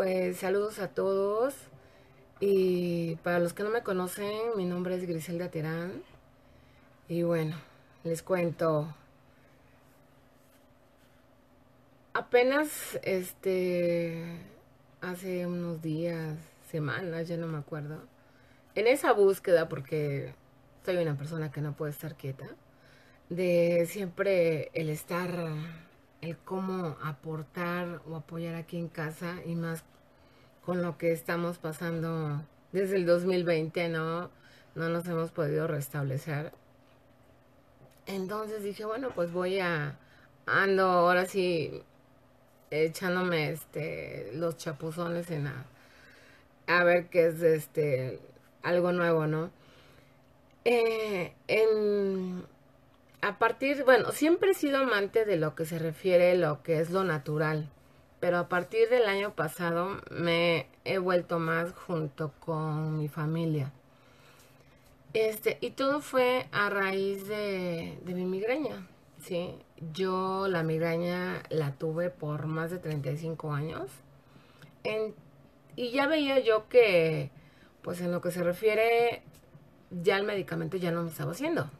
Pues saludos a todos. Y para los que no me conocen, mi nombre es Griselda Terán. Y bueno, les cuento. Apenas este hace unos días, semanas, ya no me acuerdo. En esa búsqueda, porque soy una persona que no puede estar quieta, de siempre el estar, el cómo aportar o apoyar aquí en casa y más con lo que estamos pasando desde el 2020, ¿no? No nos hemos podido restablecer. Entonces dije, bueno, pues voy a, ando ahora sí echándome este los chapuzones en a, a ver qué es este algo nuevo, ¿no? Eh, en, a partir, bueno, siempre he sido amante de lo que se refiere lo que es lo natural, pero a partir del año pasado me he vuelto más junto con mi familia. Este, y todo fue a raíz de, mi migraña, ¿sí? Yo la migraña la tuve por más de 35 años. y ya veía yo que, pues en lo que se refiere, ya el medicamento ya no me estaba haciendo.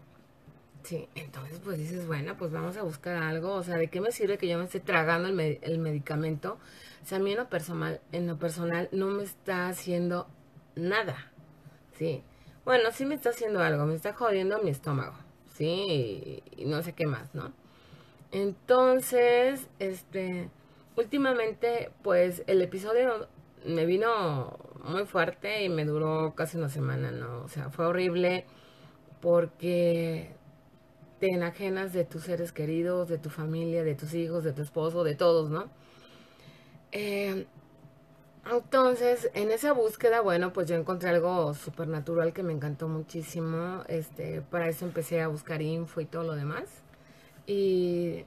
Sí, entonces pues dices, bueno, pues vamos a buscar algo, o sea, ¿de qué me sirve que yo me esté tragando el, el medicamento? O sea, a mí en lo, personal, en lo personal no me está haciendo nada, ¿sí? Bueno, sí me está haciendo algo, me está jodiendo mi estómago, ¿sí? Y, no sé qué más, ¿no? Entonces, este, últimamente, pues el episodio me vino muy fuerte y me duró casi una semana, ¿no? O sea, fue horrible porque te enajenas de tus seres queridos, de tu familia, de tus hijos, de tu esposo, de todos, ¿no? Eh, entonces, en esa búsqueda, bueno, pues yo encontré algo supernatural que me encantó muchísimo. Este, para eso empecé a buscar info y todo lo demás. Y,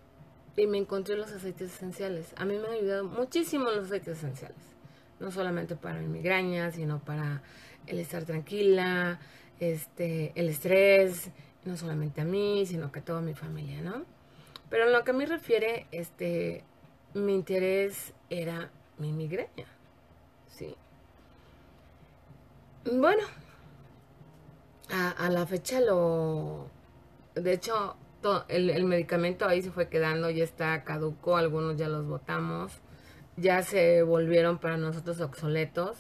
y me encontré los aceites esenciales. A mí me han ayudado muchísimo los aceites esenciales. No solamente para mi migraña, sino para el estar tranquila, este, el estrés, no solamente a mí, sino que a toda mi familia, ¿no? Pero en lo que a mí refiere, este, mi interés era mi migraña, ¿sí? Bueno, a, la fecha lo, de hecho, el, el, medicamento ahí se fue quedando, ya está caduco, algunos ya los botamos, ya se volvieron para nosotros obsoletos.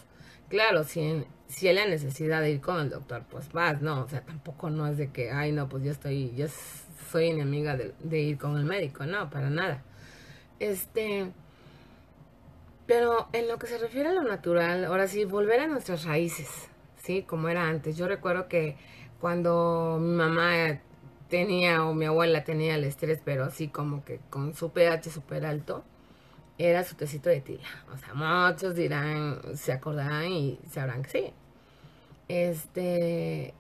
Claro, si, si hay la necesidad de ir con el doctor, pues vas, ¿no? O sea, tampoco no es de que, ay, no, pues yo estoy, yo soy enemiga de, ir con el médico, no, para nada. Este, pero en lo que se refiere a lo natural, ahora sí, volver a nuestras raíces, ¿sí? Como era antes. Yo recuerdo que cuando mi mamá tenía o mi abuela tenía el estrés, pero así como que con su pH súper alto, era su tecito de tila. O sea, muchos dirán, se acordarán y sabrán que sí. Este,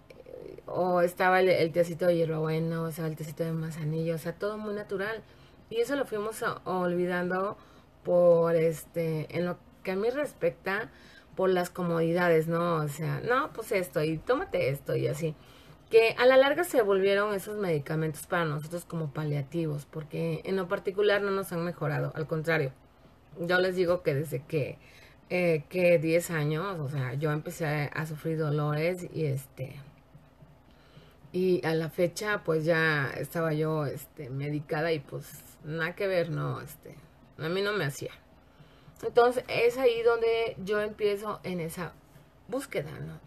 o estaba el, tecito de hierbabuena, o sea, el tecito de manzanillo, o sea, todo muy natural. Y eso lo fuimos olvidando por este, en lo que a mí respecta, por las comodidades, ¿no? O sea, no, pues esto y tómate esto y así. Que a la larga se volvieron esos medicamentos para nosotros como paliativos, porque en lo particular no nos han mejorado, al contrario. Yo les digo que desde que eh, que 10 años, o sea, yo empecé a, sufrir dolores y este y a la fecha pues ya estaba yo este medicada y pues nada que ver, no, este, a mí no me hacía. Entonces es ahí donde yo empiezo en esa búsqueda, ¿no?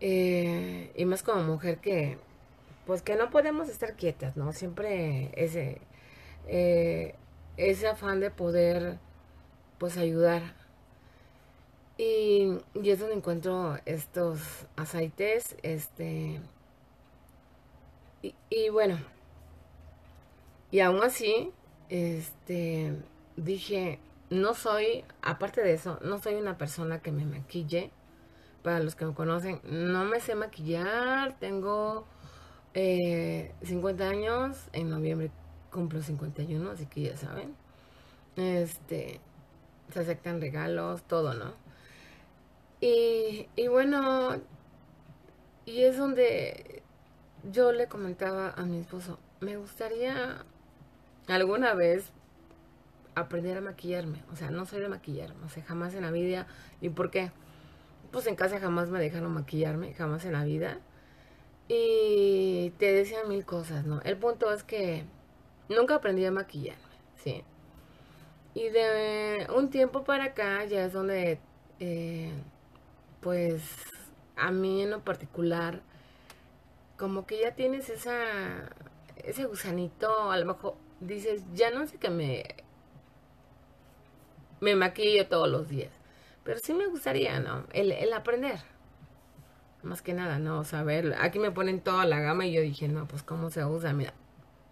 Eh, y más como mujer que, pues que no podemos estar quietas, ¿no? Siempre ese, eh, ese afán de poder, pues ayudar y, es donde encuentro estos aceites, este... Y, bueno, y aún así, este, dije, no soy, aparte de eso, no soy una persona que me maquille. Para los que me conocen, no me sé maquillar. Tengo eh, 50 años. En noviembre cumplo 51, así que ya saben. Este, se aceptan regalos, todo, ¿no? Y, y bueno, y es donde yo le comentaba a mi esposo, me gustaría alguna vez aprender a maquillarme. O sea, no soy de maquillarme. O sea, jamás en la vida. ¿Y por qué? Pues en casa jamás me dejaron maquillarme, jamás en la vida. Y te decían mil cosas, ¿no? El punto es que nunca aprendí a maquillarme, ¿sí? Y de un tiempo para acá ya es donde, eh, pues, a mí en lo particular, como que ya tienes esa, ese gusanito, a lo mejor dices, ya no sé que me, me maquillo todos los días, pero sí me gustaría, ¿no? El, el aprender, más que nada, ¿no? Ver, aquí me ponen toda la gama y yo dije, no, pues cómo se usa, mira,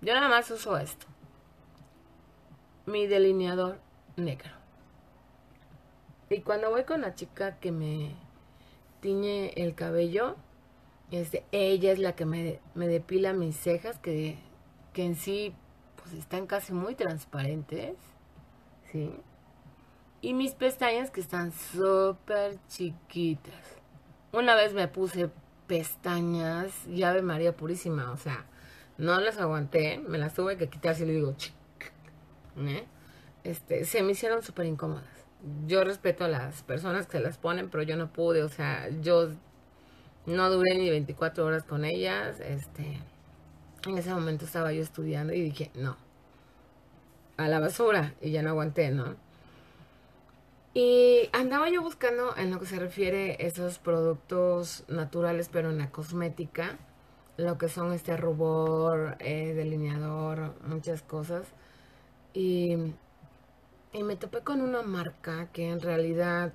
yo nada más uso esto mi delineador negro. Y cuando voy con la chica que me tiñe el cabello, este, ella es la que me, me depila mis cejas, que, que en sí pues están casi muy transparentes. ¿Sí? Y mis pestañas que están súper chiquitas. Una vez me puse pestañas, llave María Purísima, o sea, no las aguanté, me las tuve que quitar y le digo, ¿eh? este, se me hicieron súper incómodas. Yo respeto a las personas que se las ponen, pero yo no pude, o sea, yo no duré ni 24 horas con ellas, este, en ese momento estaba yo estudiando y dije, no, a la basura, y ya no aguanté, ¿no? Y andaba yo buscando en lo que se refiere a esos productos naturales, pero en la cosmética, lo que son este rubor, eh, delineador, muchas cosas. Y, me topé con una marca que en realidad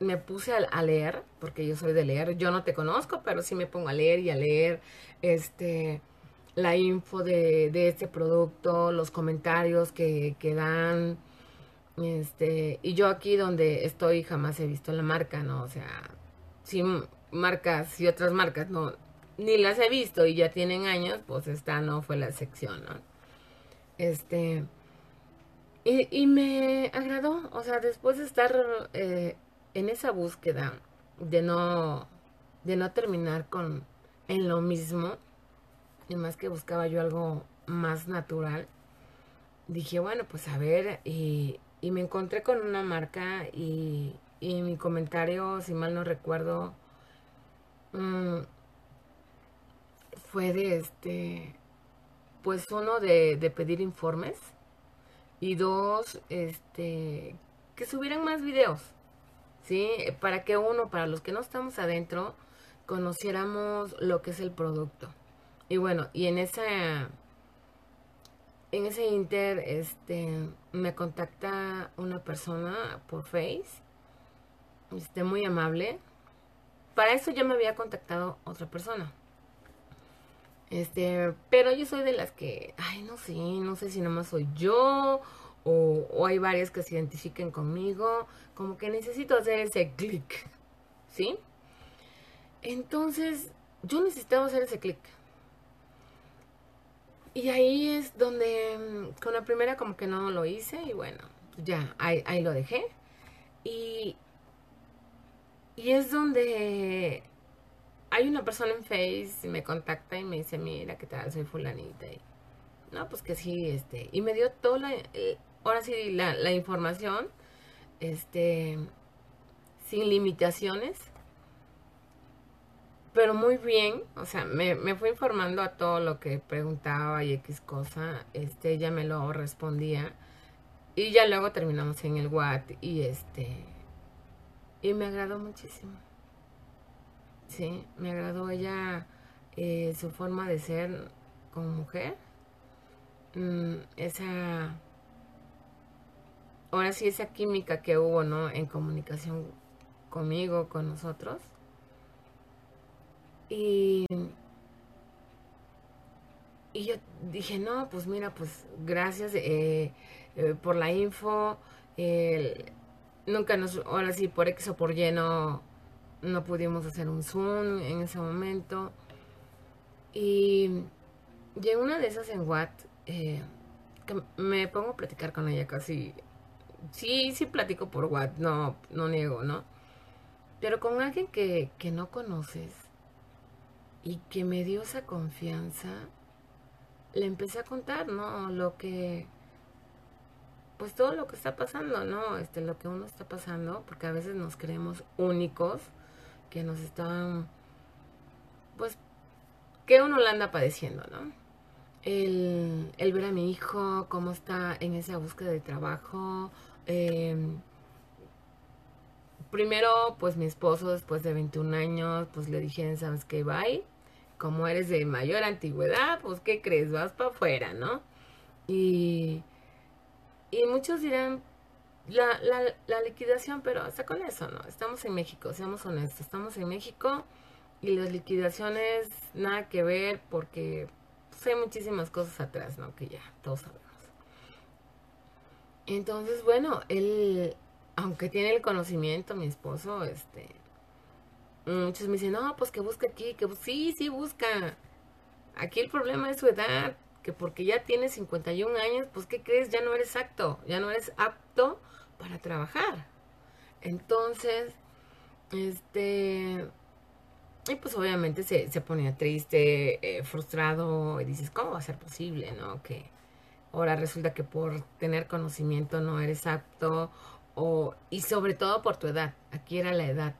me puse a, leer, porque yo soy de leer, yo no te conozco, pero sí me pongo a leer y a leer este la info de, este producto, los comentarios que, que, dan. Este, y yo aquí donde estoy jamás he visto la marca, ¿no? O sea, sí marcas y otras marcas no, ni las he visto y ya tienen años, pues esta no fue la sección. Este. Y, me agradó, o sea, después de estar eh, en esa búsqueda de no, de no terminar con en lo mismo, y más que buscaba yo algo más natural, dije, bueno, pues a ver, y, y me encontré con una marca y, y mi comentario, si mal no recuerdo, mm, fue de este pues uno de, pedir informes y dos, este, que subieran más videos, ¿sí? Para que uno, para los que no estamos adentro, conociéramos lo que es el producto. Y bueno, y en esa, en ese inter, este, me contacta una persona por Face, este, muy amable. Para eso ya me había contactado otra persona. Este, pero yo soy de las que, ay, no sé, no sé si nomás soy yo o, hay varias que se identifiquen conmigo, como que necesito hacer ese clic, ¿sí? Entonces, yo necesitaba hacer ese clic. Y ahí es donde mm, con la primera como que no lo hice y bueno, ya, ahí, ahí lo dejé. Y, y es donde hay una persona en Face y me contacta y me dice, mira, ¿qué tal? Soy fulanita. Y, no, pues que sí, este. Y me dio toda la, eh, ahora sí, la, información, este, sin limitaciones. Pero muy bien, o sea, me, me fue informando a todo lo que preguntaba y X cosa, este, ella me lo respondía. Y ya luego terminamos en el WhatsApp y este, y me agradó muchísimo. Sí, me agradó ella, eh, su forma de ser como mujer. Mm, esa, ahora sí, esa química que hubo, ¿no? En comunicación conmigo, con nosotros. Y, y yo dije, no, pues mira, pues gracias eh, eh, por la info. nunca nos, ahora sí, por X o por lleno no pudimos hacer un Zoom en ese momento. Y, y una de esas en Watt, eh, me pongo a platicar con ella casi. Sí, sí platico por Watt, no, no niego, ¿no? Pero con alguien que, que no conoces y que me dio esa confianza, le empecé a contar, ¿no? Lo que, pues todo lo que está pasando, ¿no? Este, lo que uno está pasando, porque a veces nos creemos únicos, que nos están, pues, que uno la anda padeciendo, ¿no? El, el ver a mi hijo, cómo está en esa búsqueda de trabajo. Em, primero, pues mi esposo, después de 21 años, pues le dije, ¿sabes qué? Bye. Como eres de mayor antigüedad, pues, ¿qué crees? Vas para afuera, ¿no? Y y muchos dirán, la, la, la, liquidación, pero hasta con eso, ¿no? Estamos en México, seamos honestos, estamos en México y las liquidaciones nada que ver porque pues, hay muchísimas cosas atrás, ¿no? Que ya todos sabemos. Entonces, bueno, él, aunque tiene el conocimiento, mi esposo, este, muchos me dicen, no, pues que busca aquí, que sí, sí busca. Aquí el problema es su edad, que porque ya tienes 51 años, pues ¿qué crees? Ya no eres apto, ya no eres apto para trabajar. Entonces, este, y pues obviamente se, ponía triste, eh, frustrado, y dices, ¿cómo va a ser posible, no? Que ahora resulta que por tener conocimiento no eres apto, o, y sobre todo por tu edad, aquí era la edad.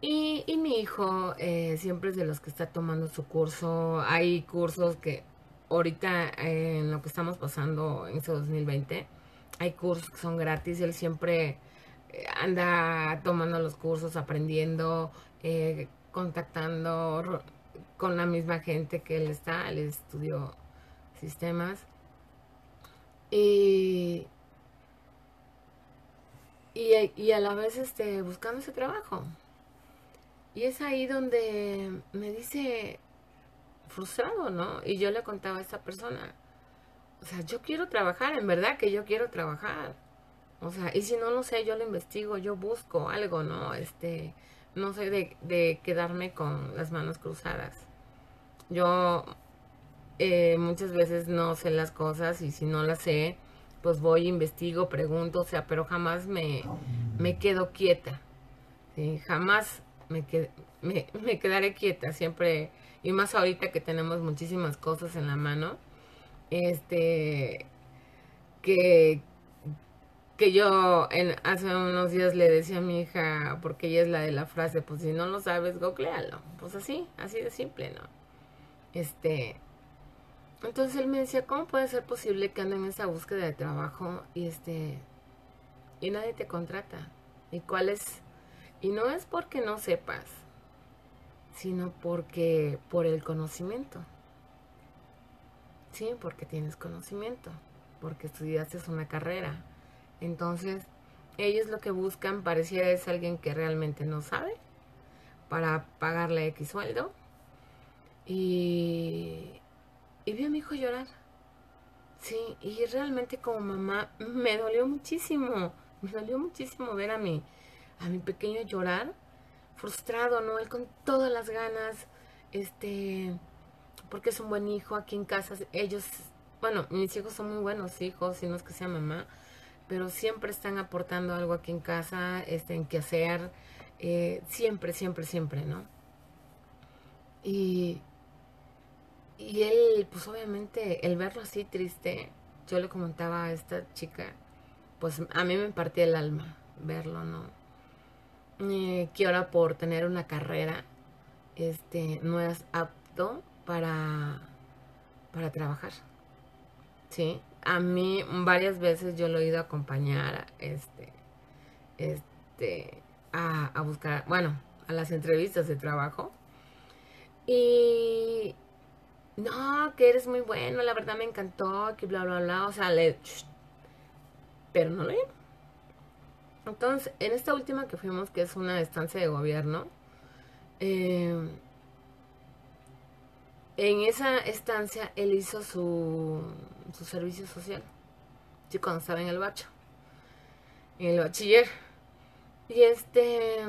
Y, y mi hijo eh, siempre es de los que está tomando su curso, hay cursos que ahorita en lo que estamos pasando en este 2020, hay cursos que son gratis, él siempre eh, anda tomando los cursos, aprendiendo, eh, contactando con la misma gente que él está, él estudió sistemas. Y, y, y, a la vez este, buscando ese trabajo. Y es ahí donde me dice, frustrado, ¿no? Y yo le contaba a esta persona, o sea, yo quiero trabajar, en verdad que yo quiero trabajar. O sea, y si no lo sé, yo lo investigo, yo busco algo, ¿no? Este, no sé de, quedarme con las manos cruzadas. Yo eh, muchas veces no sé las cosas y si no las sé, pues voy, investigo, pregunto, o sea, pero jamás me, me quedo quieta. ¿sí? Jamás me, me, me quedaré quieta, siempre y más ahorita que tenemos muchísimas cosas en la mano, este, que, que yo en, hace unos días le decía a mi hija, porque ella es la de la frase, pues si no lo sabes, googlealo, pues así, así de simple, ¿no? Este, entonces él me decía, ¿cómo puede ser posible que ande en esa búsqueda de trabajo y este, y nadie te contrata? ¿Y cuál es? Y no es porque no sepas, sino porque por el conocimiento. Sí, porque tienes conocimiento, porque estudiaste una carrera. Entonces, ellos lo que buscan pareciera es alguien que realmente no sabe para pagarle X sueldo. Y, y vi a mi hijo llorar. Sí, y realmente como mamá me dolió muchísimo. Me dolió muchísimo ver a mi, a mi pequeño llorar frustrado, ¿no? Él con todas las ganas, este, porque es un buen hijo aquí en casa. Ellos, bueno, mis hijos son muy buenos hijos, y no es que sea mamá, pero siempre están aportando algo aquí en casa, este, en qué hacer, eh, siempre, siempre, siempre, ¿no? Y, y él, pues obviamente, el verlo así triste, yo le comentaba a esta chica, pues a mí me partía el alma verlo, ¿no? Eh, que ahora por tener una carrera este, no eras apto para, para trabajar. ¿Sí? A mí varias veces yo lo he ido a acompañar este, este, a, a buscar, bueno, a las entrevistas de trabajo. Y no, que eres muy bueno, la verdad me encantó, que bla, bla, bla. O sea, le... Pero no lo entonces, en esta última que fuimos, que es una estancia de gobierno, eh, en esa estancia él hizo su, su servicio social. Sí, cuando estaba en el bacho. En el bachiller. Y este.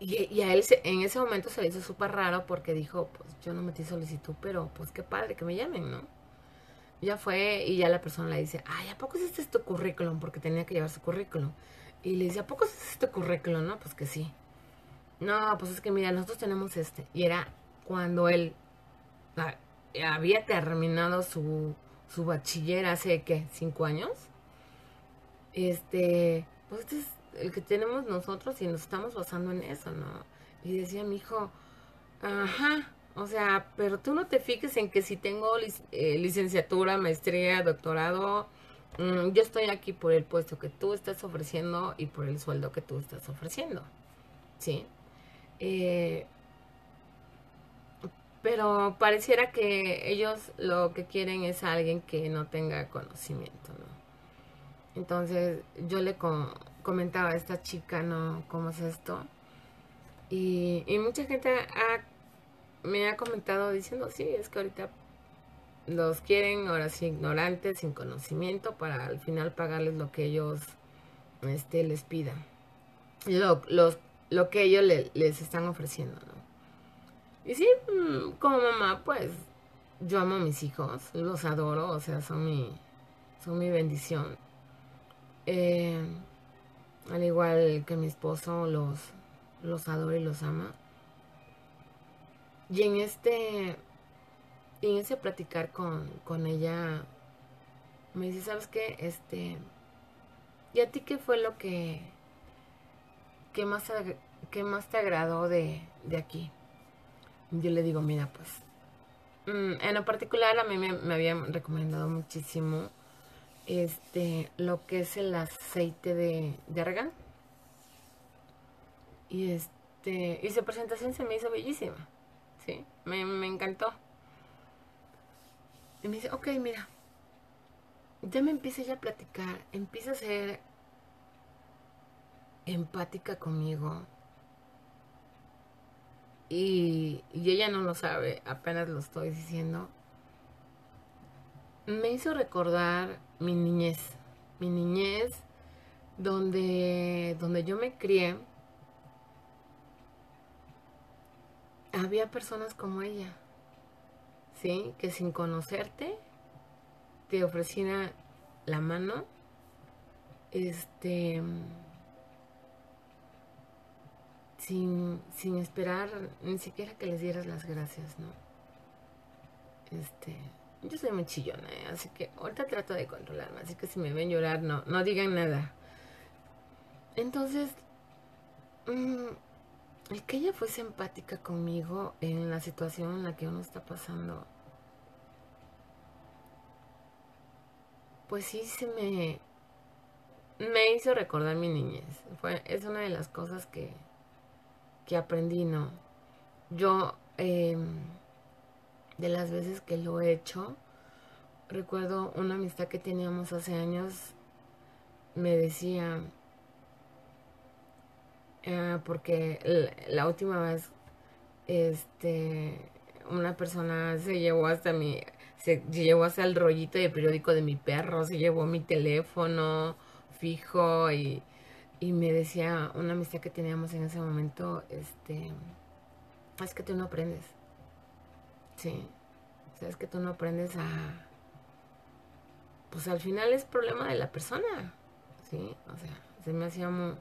y, a él en ese momento se le hizo súper raro porque dijo: Pues yo no metí solicitud, pero pues qué padre que me llamen, ¿no? Ya fue y ya la persona le dice, ay, ¿a poco es este tu currículum? Porque tenía que llevar su currículum. Y le dice, ¿a poco es este currículum? No, pues que sí. No, pues es que mira, nosotros tenemos este. Y era cuando él había terminado su, su bachiller hace, ¿qué? ¿Cinco años? Este, pues este es el que tenemos nosotros y nos estamos basando en eso, ¿no? Y decía mi hijo, ajá, o sea, pero tú no te fijes en que si tengo eh, licenciatura, maestría, doctorado, mm, yo estoy aquí por el puesto que tú estás ofreciendo y por el sueldo que tú estás ofreciendo, ¿sí? Eh, pero pareciera que ellos lo que quieren es alguien que no tenga conocimiento, ¿no? Entonces yo le comentaba a esta chica, ¿no? ¿Cómo es esto? Y, mucha gente me ha comentado diciendo, sí, es que ahorita los quieren ahora sí ignorantes, sin conocimiento, para al final pagarles lo que ellos este, les pidan. Lo, lo que ellos les están ofreciendo, ¿no? Y sí, mm, como mamá, pues yo amo a mis hijos, los adoro, o sea, son mi, son mi bendición. Eh, al igual que mi esposo, los, los adora y los ama. Y en este, en ese platicar con, con ella, me dice, ¿sabes qué? Este, ¿y a ti qué fue lo que, qué más, qué más te agradó de, de aquí? yo le digo, mira, pues, mm, en lo particular a mí me, habían recomendado muchísimo este, lo que es el aceite de, de. Y este, y su presentación se me hizo bellísima, ¿sí? Me, me encantó. Y me dice, ok, mira, ya me empieza ya a platicar, empieza a ser empática conmigo, y, ella no lo sabe, apenas lo estoy diciendo, me hizo recordar mi niñez, mi niñez donde, donde yo me crié, había personas como ella, ¿sí? Que sin conocerte te ofrecían la mano, este sin, sin esperar ni siquiera que les dieras las gracias, ¿no? Este, yo soy muy chillona, ¿eh? así que ahorita trato de controlarme, así que si me ven llorar, no, no digan nada. Entonces, mm, el que ella fuese empática conmigo en la situación en la que uno está pasando, pues sí se me, me hizo recordar mi niñez. Es una de las cosas que, que aprendí, no. Yo, em, de las veces que lo he hecho, recuerdo una amistad que teníamos hace años, me decía, ah, porque la, última vez, este, una persona se llevó hasta mi, se llevó hasta el rollito de periódico de mi perro, se llevó mi teléfono fijo y y me decía una amistad que teníamos en ese momento, este, es que tú no aprendes. Sí. O sea, es que tú no aprendes a... Pues al final es problema de la persona. Sí. O sea, se me hacía muy...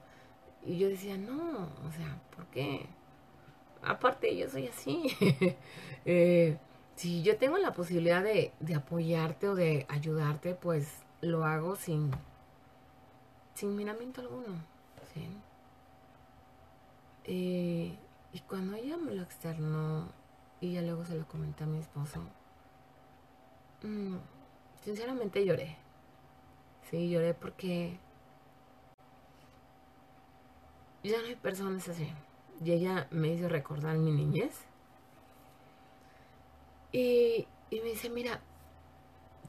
Y yo decía, no, o sea, ¿por qué? Aparte, yo soy así. eh, si yo tengo la posibilidad de, de apoyarte o de ayudarte, pues lo hago sin sin miramiento alguno. ¿sí? Eh, y cuando ella me lo externó y ya luego se lo comenté a mi esposo, mm, sinceramente lloré. Sí, lloré porque ya no hay personas así. Y ella me hizo recordar mi niñez. Y, y me dice, mira,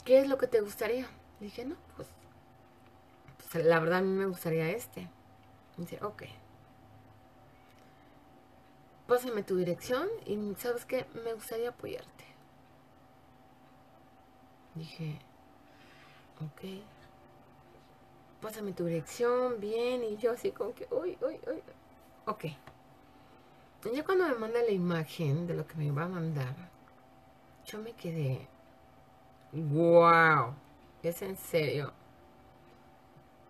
¿qué es lo que te gustaría? dije, no, pues la verdad a mí me gustaría este. dice, ok. Pásame tu dirección y sabes qué, me gustaría apoyarte. Dije, ok. Pásame tu dirección, bien, y yo así como que, uy, uy, uy. Ok. Y ya cuando me manda la imagen de lo que me va a mandar, yo me quedé, wow, es en serio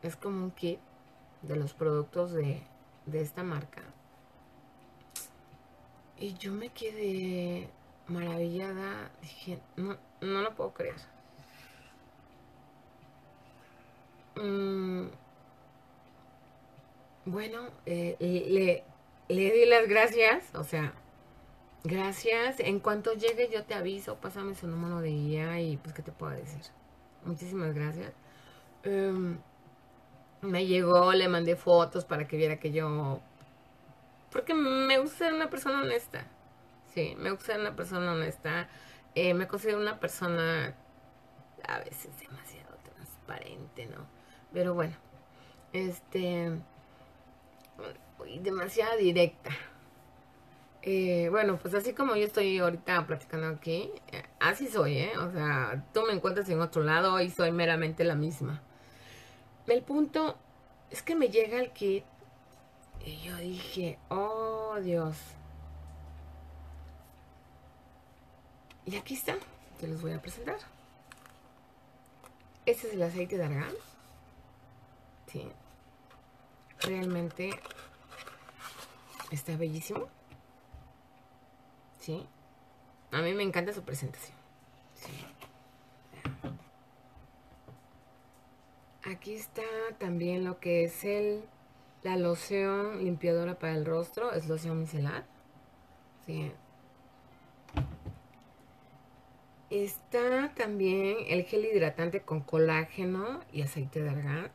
es como un kit de los productos de, esta marca. Y yo me quedé maravillada. Dije, no, no lo puedo creer. Mm, bueno, eh, le, le di las gracias, o sea, gracias. En cuanto llegue yo te aviso, pásame su número de guía y pues qué te puedo decir. Muchísimas gracias. Em, me llegó, le mandé fotos para que viera que yo... Porque me gusta ser una persona honesta. Sí, me gusta ser una persona honesta. Eh, me considero una persona a veces demasiado transparente, ¿no? Pero bueno, este... Demasiado directa. Eh, bueno, pues así como yo estoy ahorita platicando aquí, eh, así soy, ¿eh? O sea, tú me encuentras en otro lado y soy meramente la misma. El punto es que me llega el kit y yo dije, oh Dios. Y aquí está, te los voy a presentar. Este es el aceite de argán. Sí. Realmente está bellísimo. Sí. A mí me encanta su presentación. Aquí está también lo que es el la loción limpiadora para el rostro, es loción micelar. Sí. Está también el gel hidratante con colágeno y aceite de argán.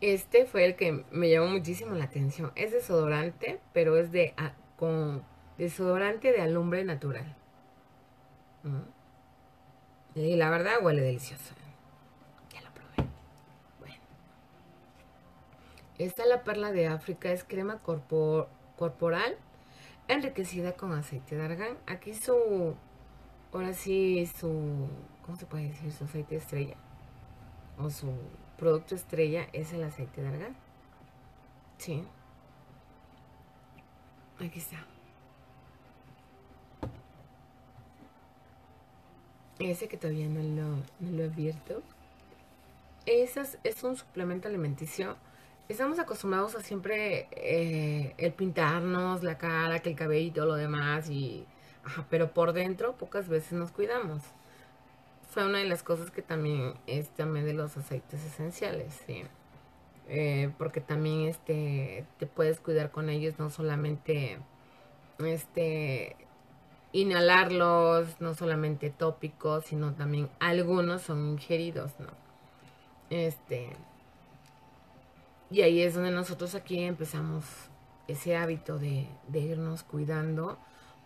Este fue el que me llamó muchísimo la atención. Es desodorante, pero es de con desodorante de alumbre natural. Y la verdad huele delicioso. Ya lo probé. Bueno. Esta la perla de África es crema corporal enriquecida con aceite de argán. Aquí su, ahora sí, su, ¿cómo se puede decir? Su aceite estrella. O su producto estrella es el aceite de argán. Sí. Aquí está. Ese que todavía no lo, he abierto. Ese es, un suplemento alimenticio. Estamos acostumbrados a siempre eh, el pintarnos la cara, que el cabello y todo lo demás. Y, pero por dentro pocas veces nos cuidamos fue una de las cosas que también es también de los aceites esenciales, ¿sí? Eh, porque también este te puedes cuidar con ellos, no solamente este inhalarlos, no solamente tópicos, sino también algunos son ingeridos, ¿no? Este y ahí es donde nosotros aquí empezamos ese hábito de, de irnos cuidando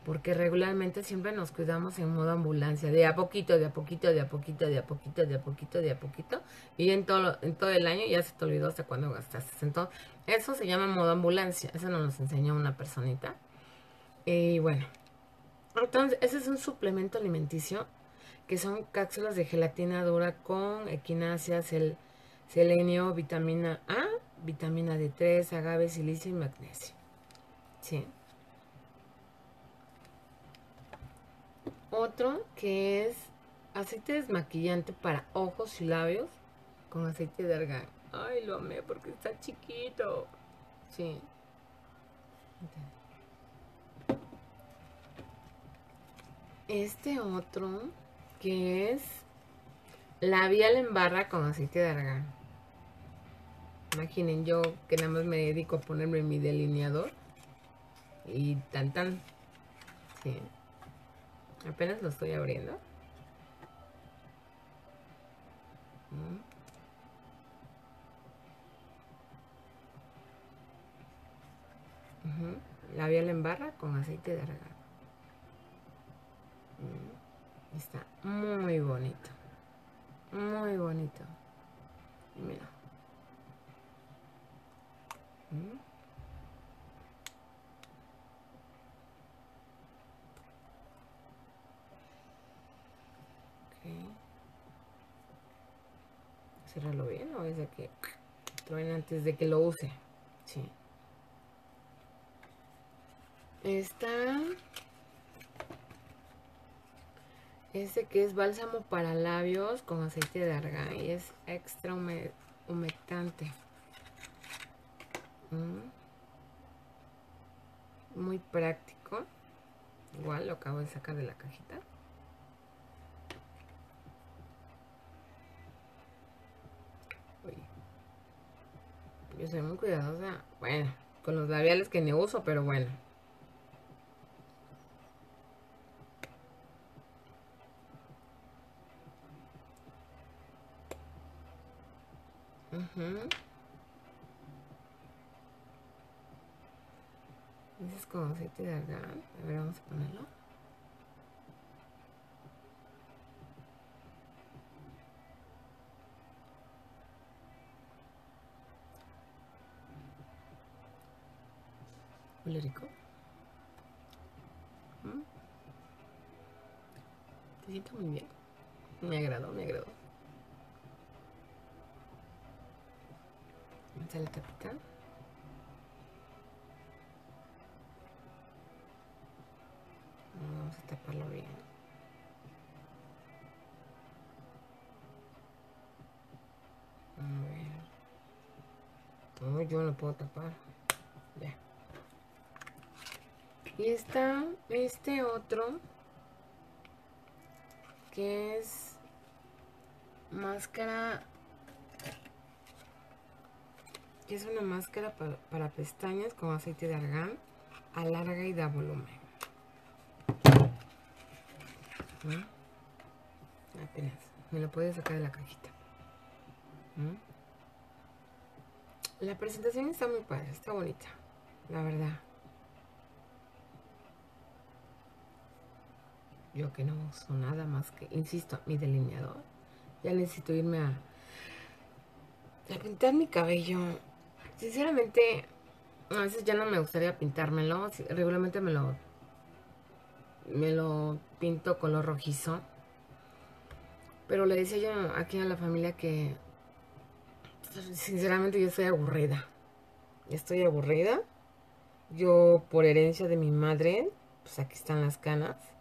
porque regularmente siempre nos cuidamos en modo ambulancia, de a poquito, de a poquito, de a poquito, de a poquito, de a poquito, de a poquito, y en todo, en todo el año ya se te olvidó hasta cuándo gastaste. Entonces, eso se llama modo ambulancia, eso nos enseñó una personita. Y bueno, entonces, ese es un suplemento alimenticio que son cápsulas de gelatina dura con equinacias, el selenio, vitamina A, vitamina D3, agave, silicio y magnesio. Sí. Otro que es aceite desmaquillante para ojos y labios con aceite de argán. Ay, lo amé porque está chiquito. Sí. Este otro que es labial en barra con aceite de argán. Imaginen yo que nada más me dedico a ponerme mi delineador y tan tan. Sí. Apenas lo estoy abriendo. Mm. Labial en barra con aceite de argán. Mm. Está muy bonito. Muy bonito. mira. Mm. Cerrarlo bien o es de que truene antes de que lo use. Sí. Está este que es bálsamo para labios con aceite de argán y es extra humectante. Mm. Muy práctico. Igual lo acabo de sacar de la cajita. Yo soy muy cuidadosa. Bueno, con los labiales que ni uso, pero bueno. Uh es como aceite de argán. A ver, vamos a ponerlo. Huele rico. ¿Mm? Te siento muy bien. Me agradó, me agradó. A la tapita. Vamos a taparlo bien. A ver. No, yo no puedo tapar. Ya. Y está este otro que es máscara que es una máscara para, pestañas con aceite de argán alarga y da volumen ¿Mm? apenas me lo puedes sacar de la cajita ¿Mm? la presentación está muy padre está bonita la verdad yo que no uso nada más que, insisto, mi delineador. Ya necesito irme a, a pintar mi cabello. Sinceramente, a veces ya no me gustaría pintármelo. Regularmente me lo, me lo pinto color rojizo. Pero le decía yo aquí a la familia que, sinceramente, yo estoy aburrida. Estoy aburrida. Yo, por herencia de mi madre, pues aquí están las canas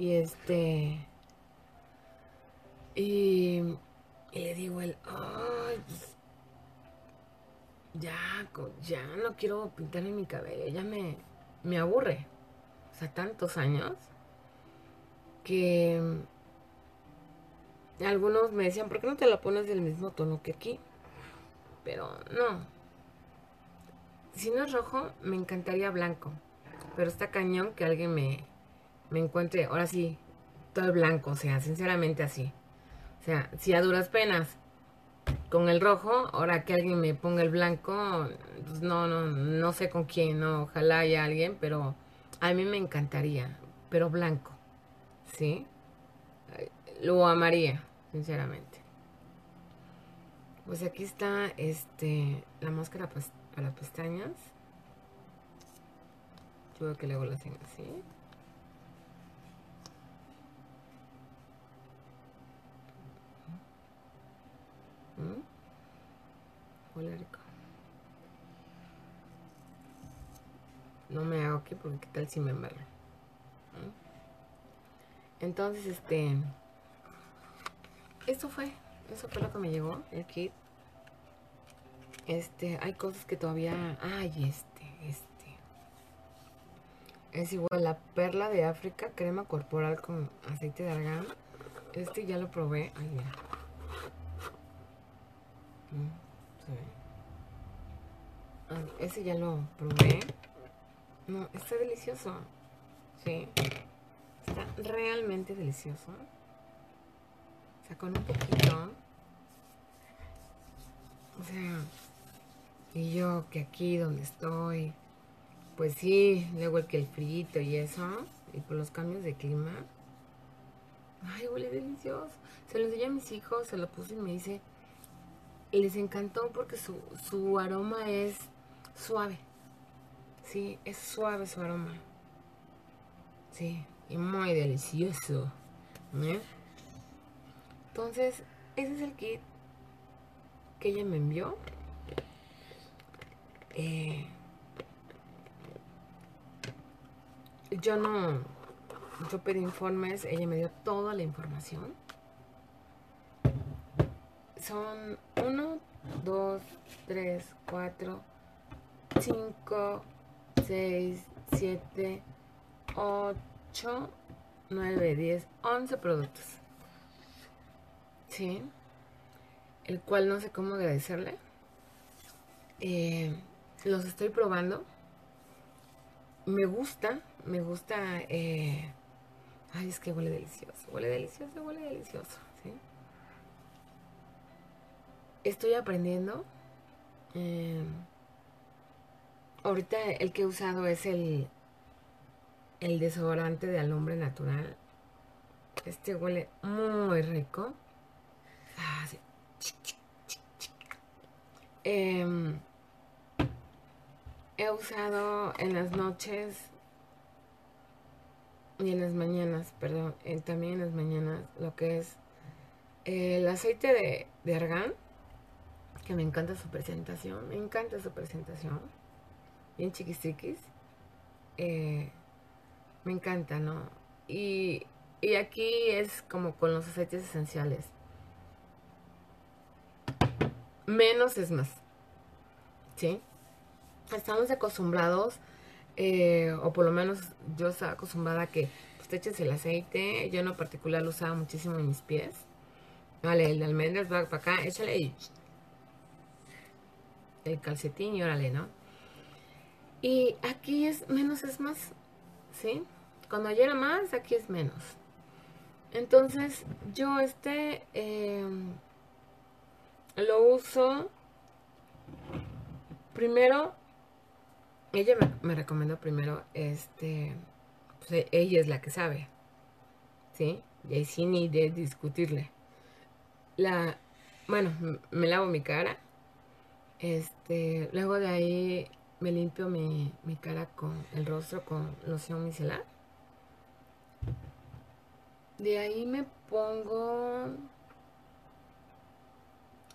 y este. Y, le digo él, ay, pues, ya, ya no quiero pintarme mi cabello, ya me, me aburre. O sea, tantos años que algunos me decían, ¿por qué no te la pones del mismo tono que aquí? Pero no. Si no es rojo, me encantaría blanco. Pero está cañón que alguien me, me encuentre, ahora sí, todo blanco, o sea, sinceramente así. O sea, si a duras penas con el rojo, ahora que alguien me ponga el blanco, pues no, no, no sé con quién, no, ojalá haya alguien, pero a mí me encantaría, pero blanco, ¿sí? Lo amaría, sinceramente. Pues aquí está este la máscara para pestañas. Yo veo que luego lo hacen así. No me hago aquí porque qué tal si me embarro. Entonces, este... Esto fue. Eso fue lo que me llegó, el kit. Este, hay cosas que todavía... Ay, este, este. Es igual la perla de África, crema corporal con aceite de argán. Este ya lo probé. Ay, mira. Ah, ese ya lo probé. No, está delicioso. Sí. Está realmente delicioso. O sea, con un poquito. O sea, y yo que aquí donde estoy, pues sí, luego el que el frito y eso, y por los cambios de clima. Ay, huele delicioso. Se lo enseñé a mis hijos, se lo puse y me dice, y les encantó porque su, su aroma es suave. Sí, es suave su aroma. Sí, y muy delicioso. ¿eh? Entonces, ese es el kit que ella me envió. Eh, yo no, yo pedí informes, ella me dio toda la información son 1, 2, 3, 4, 5, 6, 7, 8, 9, 10, 11 productos. ¿Sí? el cual no sé cómo agradecerle. Eh, los estoy probando. Me gusta, me gusta. Eh, ay, es que huele delicioso, huele delicioso, huele delicioso. Estoy aprendiendo. Eh, ahorita el que he usado es el, desodorante de alumbre natural. Este huele muy rico. Ah, sí. Em, he usado en las noches y en las mañanas, perdón, también en las mañanas, lo que es el aceite de, de argán, me encanta su presentación, me encanta su presentación, bien chiquistriquis, eh, me encanta, ¿no? Y, y aquí es como con los aceites esenciales menos es más. ¿Sí? Estamos acostumbrados, eh, o por lo menos yo estaba acostumbrada a que pues, eches el aceite. Yo en lo particular lo usaba muchísimo en mis pies. Vale, el de almendras va para acá, échale y el calcetín y órale, ¿no? Y aquí es menos es más, ¿sí? Cuando ayer era más, aquí es menos. Entonces, yo este... Eh, lo uso primero ella me, recomendó primero este pues, ella es la que sabe sí y ahí sí ni de discutirle la bueno me lavo mi cara este luego de ahí me limpio mi, mi cara con el rostro con loción micelar de ahí me pongo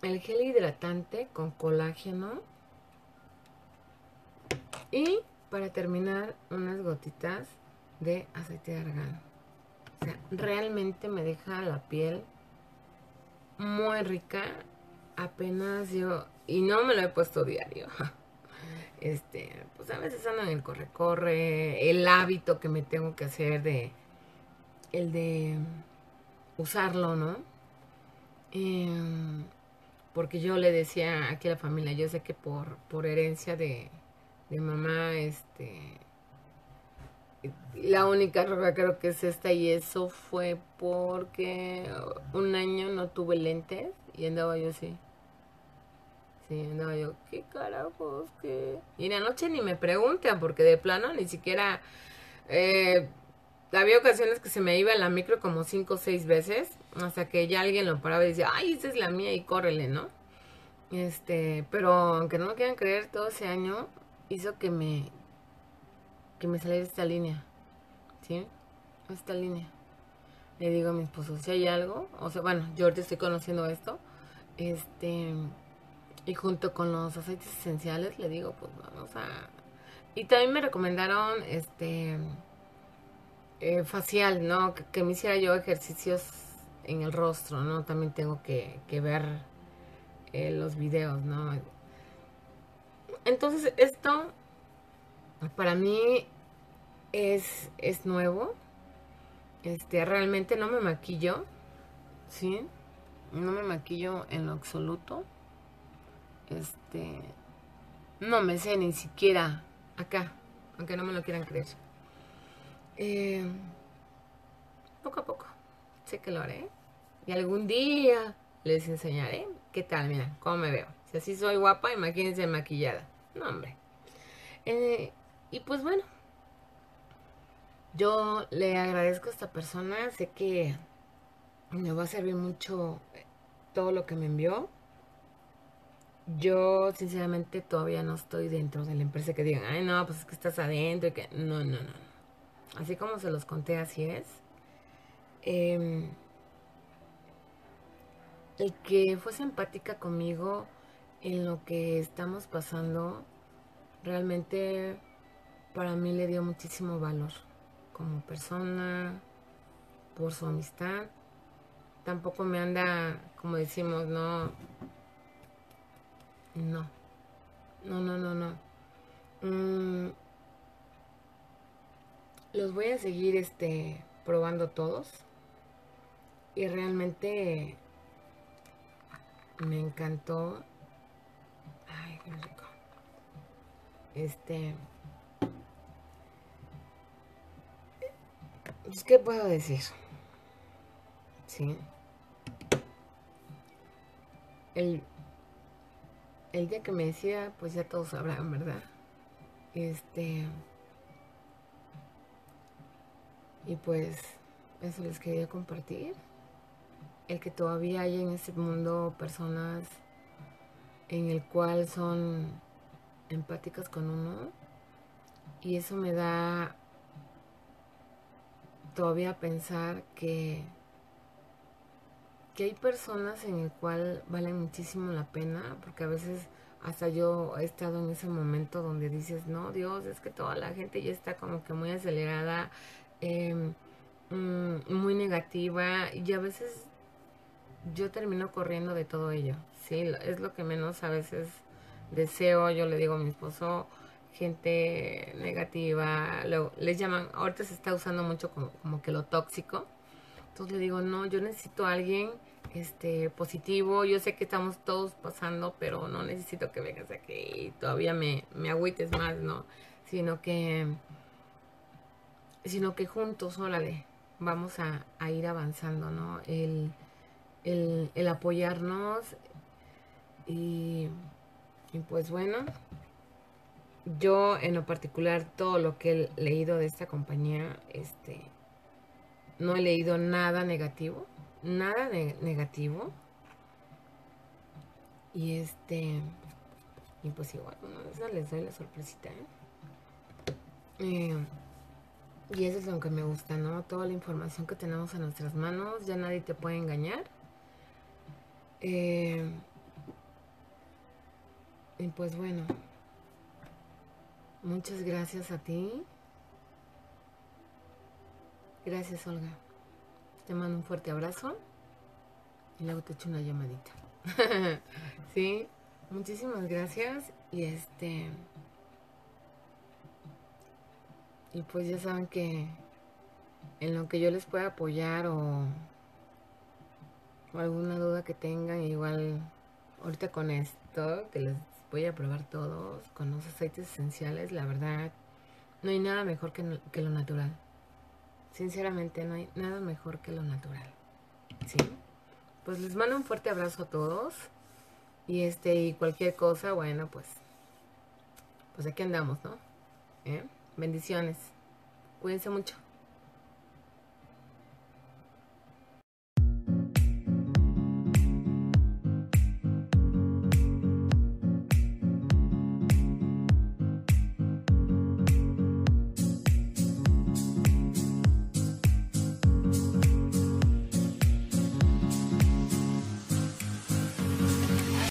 el gel hidratante con colágeno y para terminar unas gotitas de aceite de argán. O sea, realmente me deja la piel muy rica. Apenas yo, y no me lo he puesto diario. Este, pues a veces ando en el corre-corre, el hábito que me tengo que hacer de, el de usarlo, ¿no? Eh, porque yo le decía aquí a la familia, yo sé que por, por herencia de, mamá, este, la única ropa creo que es esta y eso fue porque un año no tuve lentes y andaba yo así. Sí, andaba yo, ¿qué carajos? ¿Qué? Y la noche ni me preguntan porque de plano ni siquiera... Eh, había ocasiones que se me iba la micro como cinco o seis veces, hasta que ya alguien lo paraba y decía, ay, esa es la mía y córrele, ¿no? Este, pero aunque no me quieran creer, todo ese año hizo que me, que me saliera esta línea, ¿sí? Esta línea. Le digo a mi esposo, si hay algo, o sea, bueno, yo ahorita estoy conociendo esto, este, y junto con los aceites esenciales, le digo, pues vamos a... Y también me recomendaron, este, eh, facial, ¿no? Que, me hiciera yo ejercicios en el rostro, ¿no? También tengo que, ver eh, los videos, ¿no? Entonces, esto para mí es, es nuevo. Este, realmente no me maquillo, ¿sí? No me maquillo en lo absoluto. Este, no me sé ni siquiera acá, aunque no me lo quieran creer. Eh, poco a poco, sé que lo haré. Y algún día les enseñaré qué tal, mira, cómo me veo. Si así soy guapa, imagínense maquillada. No, hombre. Eh, y pues bueno, yo le agradezco a esta persona. Sé que me va a servir mucho todo lo que me envió. Yo, sinceramente, todavía no estoy dentro de la empresa que digan, ay, no, pues es que estás adentro y que. No, no, no. Así como se los conté, así es. Em, el que fue simpática conmigo en lo que estamos pasando, realmente para mí le dio muchísimo valor como persona, por su amistad. Tampoco me anda, como decimos, no. No. No, no, no, no. Mm, los voy a seguir este probando todos y realmente me encantó. Ay, qué rico. Este. Pues, ¿Qué puedo decir? Sí. El, el día que me decía, pues ya todos sabrán, ¿verdad? Este. Y pues eso les quería compartir. El que todavía hay en ese mundo personas en el cual son empáticas con uno. Y eso me da todavía pensar que, que hay personas en el cual vale muchísimo la pena, porque a veces hasta yo he estado en ese momento donde dices, no, Dios, es que toda la gente ya está como que muy acelerada, mm, muy negativa, y a veces yo termino corriendo de todo ello, ¿sí? Es lo que menos a veces deseo, yo le digo a mi esposo, gente negativa, lo, les llaman, ahorita se está usando mucho como, como que lo tóxico. Entonces le digo, no, yo necesito a alguien este, positivo, yo sé que estamos todos pasando, pero no necesito que vengas aquí y todavía me, me agüites más, ¿no? Sino que, sino que juntos, órale, vamos a, a ir avanzando, ¿no? El, el, el apoyarnos y, y pues bueno, yo en lo particular todo lo que he leído de esta compañía, este, no he leído nada negativo, nada de negativo. Y este, y pues igual, bueno, eso les doy la sorpresita, ¿eh? ¿eh? y eso es lo que me gusta, ¿no? Toda la información que tenemos en nuestras manos, ya nadie te puede engañar. Eh, y pues bueno. Muchas gracias a ti. Gracias, Olga. Te mando un fuerte abrazo y luego te echo una llamadita. sí, muchísimas gracias y este y pues ya saben que en lo que yo les pueda apoyar o, alguna duda que tengan, igual ahorita con esto que les voy a probar todos con los aceites esenciales. La verdad, no hay nada mejor que lo natural. Sinceramente, no hay nada mejor que lo natural. ¿Sí? Pues les mando un fuerte abrazo a todos. Y este, y cualquier cosa, bueno, pues, pues aquí andamos, ¿no? ¿Eh? Bendiciones. Cuídense mucho.